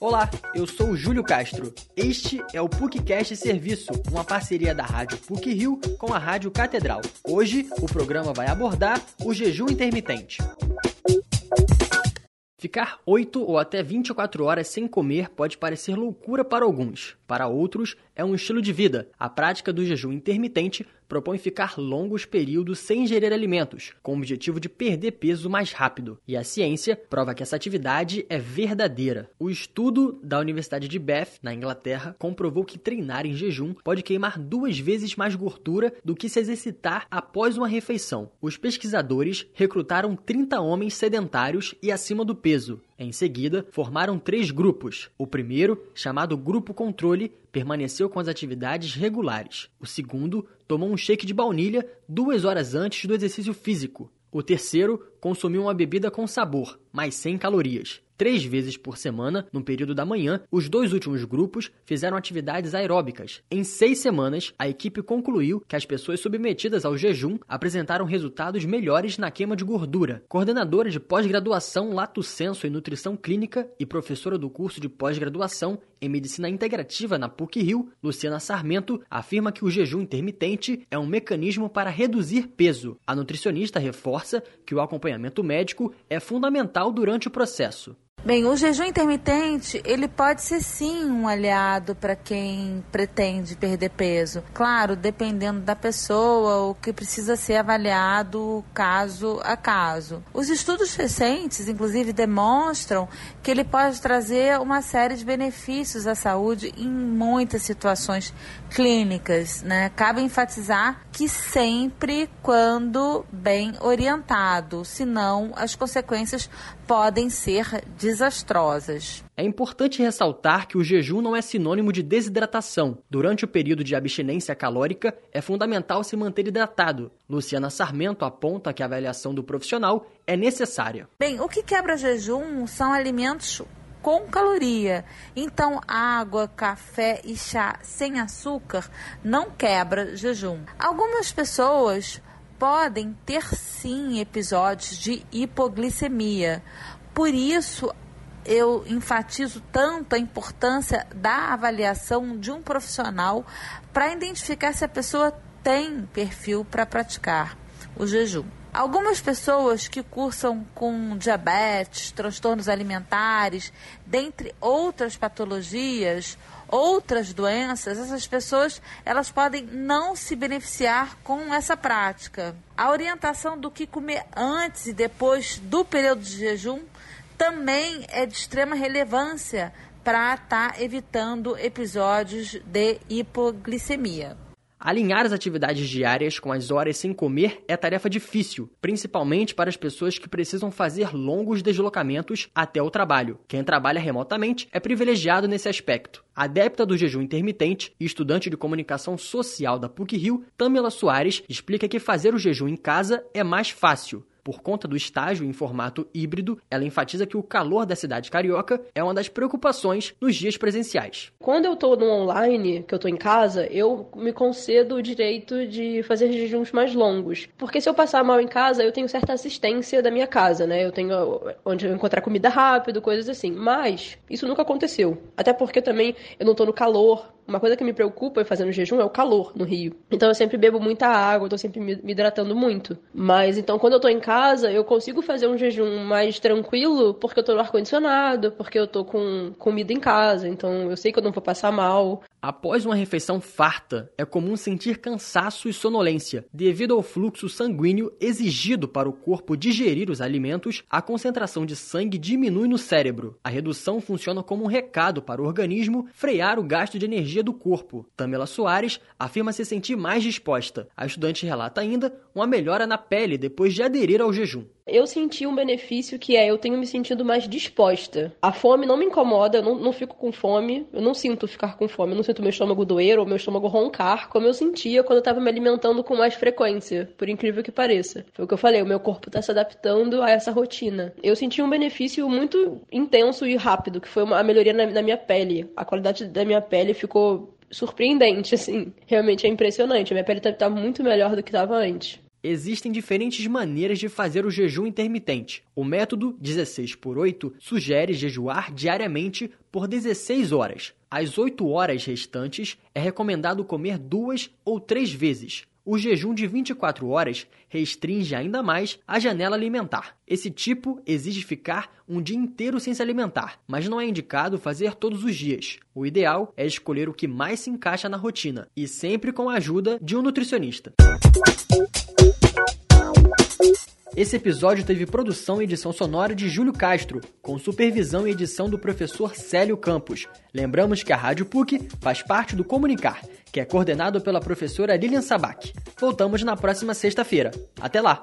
Olá, eu sou o Júlio Castro. Este é o PUCcast Serviço, uma parceria da Rádio PUC Rio com a Rádio Catedral. Hoje, o programa vai abordar o jejum intermitente. Ficar 8 ou até 24 horas sem comer pode parecer loucura para alguns. Para outros, é um estilo de vida. A prática do jejum intermitente propõe ficar longos períodos sem ingerir alimentos, com o objetivo de perder peso mais rápido. E a ciência prova que essa atividade é verdadeira. O estudo da Universidade de Bath, na Inglaterra, comprovou que treinar em jejum pode queimar duas vezes mais gordura do que se exercitar após uma refeição. Os pesquisadores recrutaram 30 homens sedentários e acima do peso. Em seguida, formaram três grupos. O primeiro, chamado Grupo Controle, permaneceu com as atividades regulares. O segundo tomou um shake de baunilha duas horas antes do exercício físico. O terceiro consumiu uma bebida com sabor, mas sem calorias. Três vezes por semana, no período da manhã, os dois últimos grupos fizeram atividades aeróbicas. Em seis semanas, a equipe concluiu que as pessoas submetidas ao jejum apresentaram resultados melhores na queima de gordura. Coordenadora de pós-graduação Lato Senso em Nutrição Clínica e professora do curso de pós-graduação em Medicina Integrativa na PUC-Rio, Luciana Sarmento, afirma que o jejum intermitente é um mecanismo para reduzir peso. A nutricionista reforça que o acompanhamento médico é fundamental durante o processo. Bem, o jejum intermitente, ele pode ser sim um aliado para quem pretende perder peso. Claro, dependendo da pessoa, o que precisa ser avaliado caso a caso. Os estudos recentes, inclusive, demonstram que ele pode trazer uma série de benefícios à saúde em muitas situações clínicas, né? Cabe enfatizar que sempre quando bem orientado, senão as consequências podem ser desastrosas. É importante ressaltar que o jejum não é sinônimo de desidratação. Durante o período de abstinência calórica, é fundamental se manter hidratado. Luciana Sarmento aponta que a avaliação do profissional é necessária. Bem, o que quebra jejum são alimentos com caloria. Então, água, café e chá sem açúcar não quebra jejum. Algumas pessoas podem ter sim episódios de hipoglicemia. Por isso, eu enfatizo tanto a importância da avaliação de um profissional para identificar se a pessoa tem perfil para praticar o jejum. Algumas pessoas que cursam com diabetes, transtornos alimentares, dentre outras patologias, outras doenças, essas pessoas elas podem não se beneficiar com essa prática. A orientação do que comer antes e depois do período de jejum também é de extrema relevância para estar tá evitando episódios de hipoglicemia. Alinhar as atividades diárias com as horas sem comer é tarefa difícil, principalmente para as pessoas que precisam fazer longos deslocamentos até o trabalho. Quem trabalha remotamente é privilegiado nesse aspecto. Adepta do jejum intermitente e estudante de comunicação social da PUC-Rio, Tamila Soares explica que fazer o jejum em casa é mais fácil por conta do estágio em formato híbrido, ela enfatiza que o calor da cidade carioca é uma das preocupações nos dias presenciais. Quando eu estou no online, que eu estou em casa, eu me concedo o direito de fazer jejuns mais longos. Porque se eu passar mal em casa, eu tenho certa assistência da minha casa, né? Eu tenho onde eu encontrar comida rápido, coisas assim. Mas isso nunca aconteceu. Até porque também eu não estou no calor, uma coisa que me preocupa fazendo jejum é o calor no Rio. Então eu sempre bebo muita água, eu tô sempre me hidratando muito. Mas então quando eu tô em casa, eu consigo fazer um jejum mais tranquilo porque eu tô no ar-condicionado, porque eu tô com comida em casa. Então eu sei que eu não vou passar mal. Após uma refeição farta, é comum sentir cansaço e sonolência. Devido ao fluxo sanguíneo exigido para o corpo digerir os alimentos, a concentração de sangue diminui no cérebro. A redução funciona como um recado para o organismo frear o gasto de energia do corpo. Tamela Soares afirma se sentir mais disposta. A estudante relata ainda uma melhora na pele depois de aderir ao jejum eu senti um benefício que é eu tenho me sentido mais disposta. A fome não me incomoda, eu não, não fico com fome, eu não sinto ficar com fome, eu não sinto meu estômago doer ou meu estômago roncar, como eu sentia quando eu tava me alimentando com mais frequência, por incrível que pareça. Foi o que eu falei, o meu corpo tá se adaptando a essa rotina. Eu senti um benefício muito intenso e rápido, que foi uma, a melhoria na, na minha pele. A qualidade da minha pele ficou surpreendente, assim. Realmente é impressionante. A minha pele tá, tá muito melhor do que estava antes. Existem diferentes maneiras de fazer o jejum intermitente. O método 16 por 8 sugere jejuar diariamente por 16 horas. Às 8 horas restantes, é recomendado comer duas ou três vezes. O jejum de 24 horas restringe ainda mais a janela alimentar. Esse tipo exige ficar um dia inteiro sem se alimentar, mas não é indicado fazer todos os dias. O ideal é escolher o que mais se encaixa na rotina e sempre com a ajuda de um nutricionista. Esse episódio teve produção e edição sonora de Júlio Castro, com supervisão e edição do professor Célio Campos. Lembramos que a Rádio PUC faz parte do Comunicar, que é coordenado pela professora Lilian Sabac. Voltamos na próxima sexta-feira. Até lá!